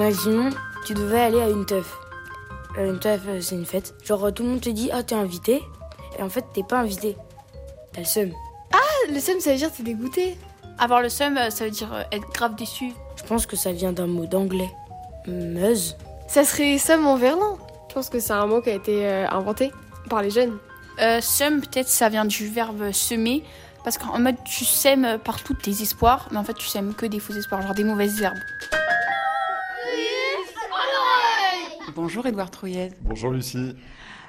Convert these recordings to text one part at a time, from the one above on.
Imaginons, tu devais aller à une teuf. Euh, une teuf, euh, c'est une fête. Genre, tout le monde te dit, ah, t'es invité. Et en fait, t'es pas invité. T'as le seum. Ah, le seum, ça veut dire t'es dégoûté. Avoir le seum, euh, ça veut dire euh, être grave déçu. Je pense que ça vient d'un mot d'anglais. Meuse. Ça serait seum en verlan. Je pense que c'est un mot qui a été euh, inventé par les jeunes. Euh, seum, peut-être, ça vient du verbe semer. Parce qu'en mode, tu sèmes partout tes espoirs, mais en fait, tu sèmes que des faux espoirs, genre des mauvaises herbes. Bonjour Edouard Trouillet. Bonjour Lucie.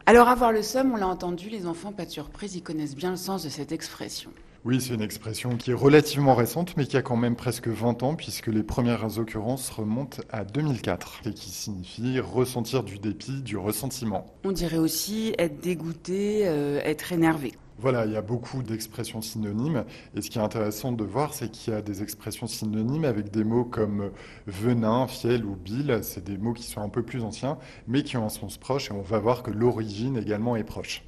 Alors avoir le somme, on l'a entendu, les enfants pas de surprise, ils connaissent bien le sens de cette expression. Oui, c'est une expression qui est relativement récente, mais qui a quand même presque 20 ans, puisque les premières occurrences remontent à 2004, et qui signifie ressentir du dépit, du ressentiment. On dirait aussi être dégoûté, euh, être énervé. Voilà, il y a beaucoup d'expressions synonymes, et ce qui est intéressant de voir, c'est qu'il y a des expressions synonymes avec des mots comme venin, fiel ou bile, c'est des mots qui sont un peu plus anciens, mais qui ont un sens proche, et on va voir que l'origine également est proche.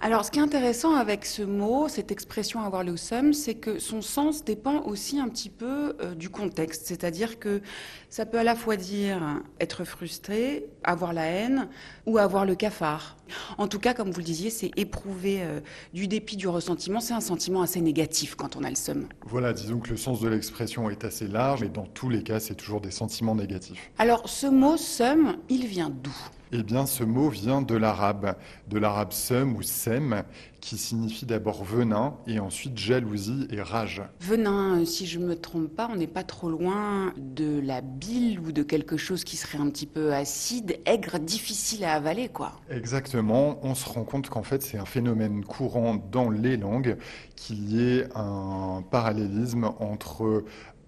Alors, ce qui est intéressant avec ce mot, cette expression avoir le seum, c'est que son sens dépend aussi un petit peu euh, du contexte. C'est-à-dire que ça peut à la fois dire être frustré, avoir la haine ou avoir le cafard. En tout cas, comme vous le disiez, c'est éprouver euh, du dépit, du ressentiment. C'est un sentiment assez négatif quand on a le seum. Voilà, disons que le sens de l'expression est assez large, mais dans tous les cas, c'est toujours des sentiments négatifs. Alors, ce mot seum, il vient d'où? Eh bien, ce mot vient de l'arabe, de l'arabe sum ou sem, qui signifie d'abord venin et ensuite jalousie et rage. Venin, euh, si je me trompe pas, on n'est pas trop loin de la bile ou de quelque chose qui serait un petit peu acide, aigre, difficile à avaler, quoi. Exactement, on se rend compte qu'en fait c'est un phénomène courant dans les langues, qu'il y ait un parallélisme entre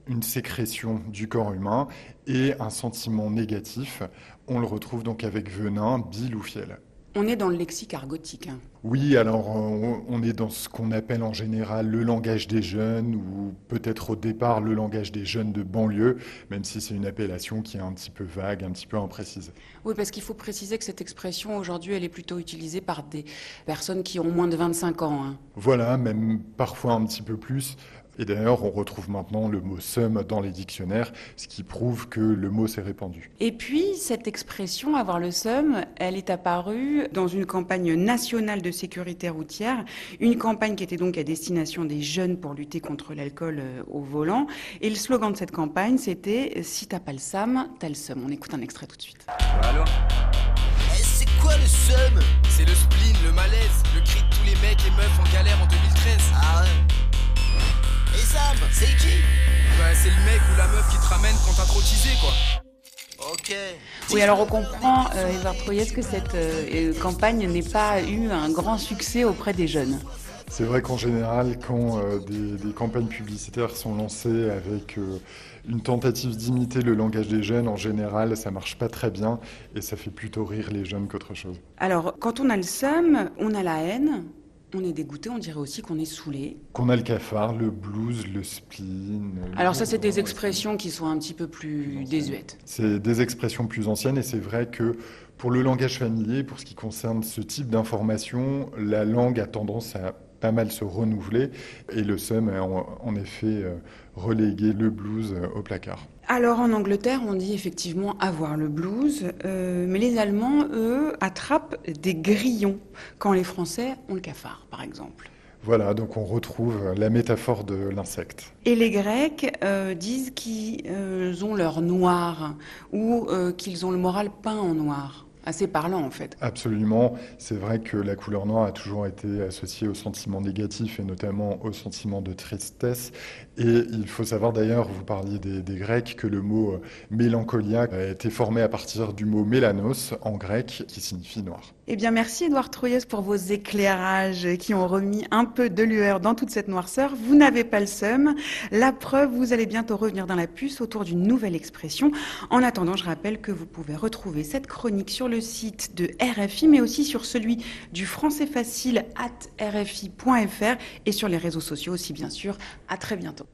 une sécrétion du corps humain et un sentiment négatif. On le retrouve donc avec venin, bile ou fiel. On est dans le lexique argotique. hein. Oui, alors on est dans ce qu'on appelle en général le langage des jeunes ou peut-être au départ le langage des jeunes de banlieue, même si c'est une appellation qui est un petit peu vague, un petit peu imprécise. Oui, parce qu'il faut préciser que cette expression, aujourd'hui, elle est plutôt utilisée par des personnes qui ont moins de 25 ans. hein. Voilà, même parfois un petit peu plus. Et d'ailleurs, on retrouve maintenant le mot seum dans les dictionnaires, ce qui prouve que le mot s'est répandu. Et puis, cette expression, avoir le seum, elle est apparue dans une campagne nationale de sécurité routière, une campagne qui était donc à destination des jeunes pour lutter contre l'alcool euh, au volant. Et le slogan de cette campagne, c'était Si t'as pas le SAM, t'as le seum. On écoute un extrait tout de suite. Alors Eh, c'est quoi le seum C'est le spleen, le malaise, le cri de tous les mecs et meufs en galère en 2013. Ah c'est qui Bah c'est le mec ou la meuf qui te ramène quand t'as trop teasé quoi. Ok. Oui, alors on comprend, euh, Edouard Troyes, que cette euh, euh, campagne n'ait pas eu un grand succès auprès des jeunes. C'est vrai qu'en général, quand euh, des, des campagnes publicitaires sont lancées avec euh, une tentative d'imiter le langage des jeunes, en général, ça marche pas très bien et ça fait plutôt rire les jeunes qu'autre chose. Alors, quand on a le seum, on a la haine, on est dégoûté, on dirait aussi qu'on est saoulé. Qu'on a le cafard, le blues, le spleen. le- Alors ça, c'est des expressions qui sont un petit peu plus désuètes. C'est des expressions plus anciennes et c'est vrai que pour le langage familier, pour ce qui concerne ce type d'information, la langue a tendance à pas mal se renouveler et le seum a en, en effet euh, relégué le blues euh, au placard. Alors en Angleterre, on dit effectivement avoir le blues, euh, mais les Allemands, eux, attrapent des grillons quand les Français ont le cafard, par exemple. Voilà, donc on retrouve la métaphore de l'insecte. Et les Grecs euh, disent qu'ils euh, ont leur noir ou qu'ils ont le moral peint en noir. Assez parlant en fait. Absolument, c'est vrai que la couleur noire a toujours été associée aux sentiments négatifs et notamment au sentiment de tristesse. Et il faut savoir d'ailleurs, vous parliez des, des Grecs, que le mot euh, mélancolia a été formé à partir du mot mélanos en grec qui signifie noir. Eh bien merci Edouard Troyes pour vos éclairages qui ont remis un peu de lueur dans toute cette noirceur. Vous n'avez pas le seum. La preuve, vous allez bientôt revenir dans la puce autour d'une nouvelle expression. En attendant, je rappelle que vous pouvez retrouver cette chronique sur site de RFI, mais aussi sur celui du français facile at rfi.fr et sur les réseaux sociaux aussi bien sûr. À très bientôt.